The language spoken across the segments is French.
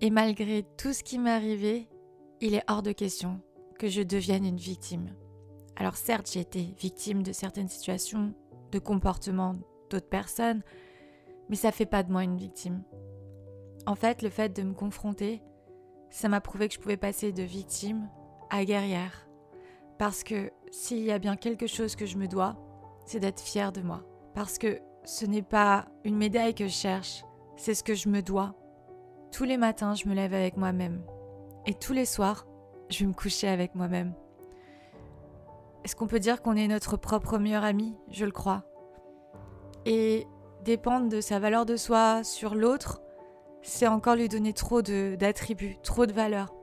Et malgré tout ce qui m'est arrivé, il est hors de question que je devienne une victime. Alors certes, j'ai été victime de certaines situations, de comportements d'autres personnes, mais ça fait pas de moi une victime. En fait, le fait de me confronter, ça m'a prouvé que je pouvais passer de victime à guerrière. Parce que s'il y a bien quelque chose que je me dois, c'est d'être fière de moi. Parce que ce n'est pas une médaille que je cherche, c'est ce que je me dois. Tous les matins, je me lève avec moi-même. Et tous les soirs, je vais me coucher avec moi-même. Est-ce qu'on peut dire qu'on est notre propre meilleur ami? Je le crois. Et dépendre de sa valeur de soi sur l'autre, c'est encore lui donner trop d'attributs, trop de valeur.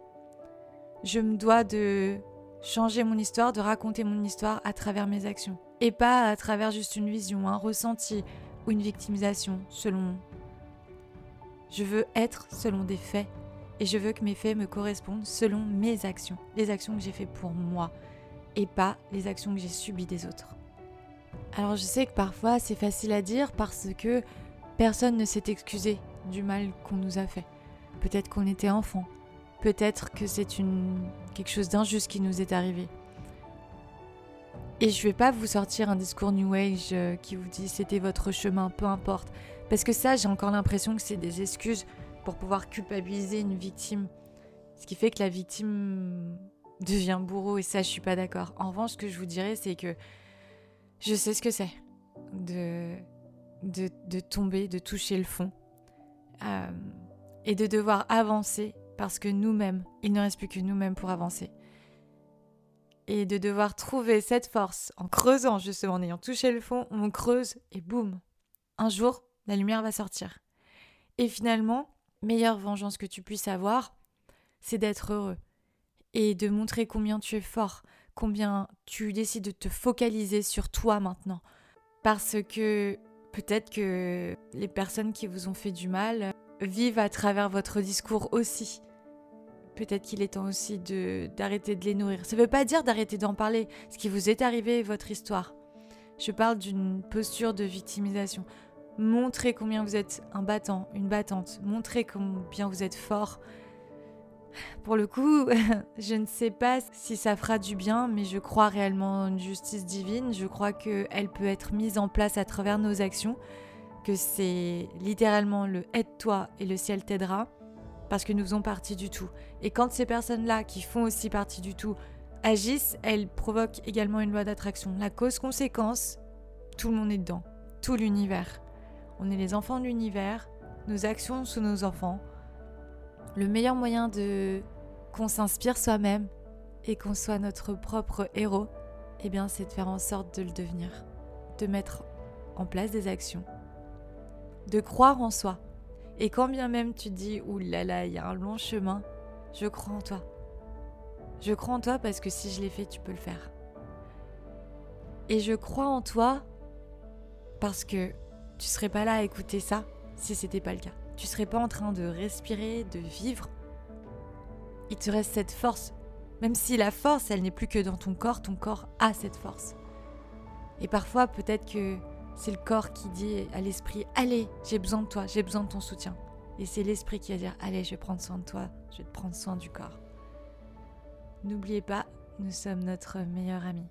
Je me dois de changer mon histoire, de raconter mon histoire à travers mes actions. Et pas à travers juste une vision, un ressenti ou une victimisation, selon... Je veux être selon des faits et je veux que mes faits me correspondent selon mes actions, les actions que j'ai faites pour moi et pas les actions que j'ai subies des autres. Alors je sais que parfois c'est facile à dire parce que personne ne s'est excusé du mal qu'on nous a fait. Peut-être qu'on était enfant, peut-être que c'est une quelque chose d'injuste qui nous est arrivé. Et je vais pas vous sortir un discours New Age euh, qui vous dit c'était votre chemin, peu importe. Parce que ça, j'ai encore l'impression que c'est des excuses pour pouvoir culpabiliser une victime. Ce qui fait que la victime devient bourreau et ça, je suis pas d'accord. En revanche, ce que je vous dirais, c'est que je sais ce que c'est de, de, tomber, de toucher le fond euh, et de devoir avancer parce que nous-mêmes, il ne reste plus que nous-mêmes pour avancer. Et de devoir trouver cette force en creusant, justement, en ayant touché le fond, on creuse et boum, un jour, la lumière va sortir. Et finalement, meilleure vengeance que tu puisses avoir, c'est d'être heureux et de montrer combien tu es fort, combien tu décides de te focaliser sur toi maintenant. Parce que peut-être que les personnes qui vous ont fait du mal vivent à travers votre discours aussi. Peut-être qu'il est temps aussi de d'arrêter de les nourrir. Ça ne veut pas dire d'arrêter d'en parler. Ce qui vous est arrivé votre histoire. Je parle d'une posture de victimisation. Montrez combien vous êtes un battant, une battante. Montrez combien vous êtes fort. Pour le coup, je ne sais pas si ça fera du bien, mais je crois réellement en une justice divine. Je crois qu'elle peut être mise en place à travers nos actions, que c'est littéralement le aide-toi et le ciel t'aidera, parce que nous faisons partie du tout. Et quand ces personnes-là, qui font aussi partie du tout, agissent, elles provoquent également une loi d'attraction. La cause-conséquence, tout le monde est dedans, tout l'univers. On est les enfants de l'univers, nos actions sont nos enfants. Le meilleur moyen de qu'on s'inspire soi-même et qu'on soit notre propre héros, eh bien, c'est de faire en sorte de le devenir, de mettre en place des actions, de croire en soi. Et quand bien même tu dis ouh là là, il y a un long chemin, je crois en toi. Je crois en toi parce que si je l'ai fait, tu peux le faire. Et je crois en toi parce que tu serais pas là à écouter ça si c'était pas le cas. Tu serais pas en train de respirer, de vivre. Il te reste cette force. Même si la force, elle n'est plus que dans ton corps, ton corps a cette force. Et parfois, peut-être que c'est le corps qui dit à l'esprit Allez, j'ai besoin de toi, j'ai besoin de ton soutien. Et c'est l'esprit qui va dire Allez, je vais prendre soin de toi, je vais te prendre soin du corps. N'oubliez pas, nous sommes notre meilleur ami.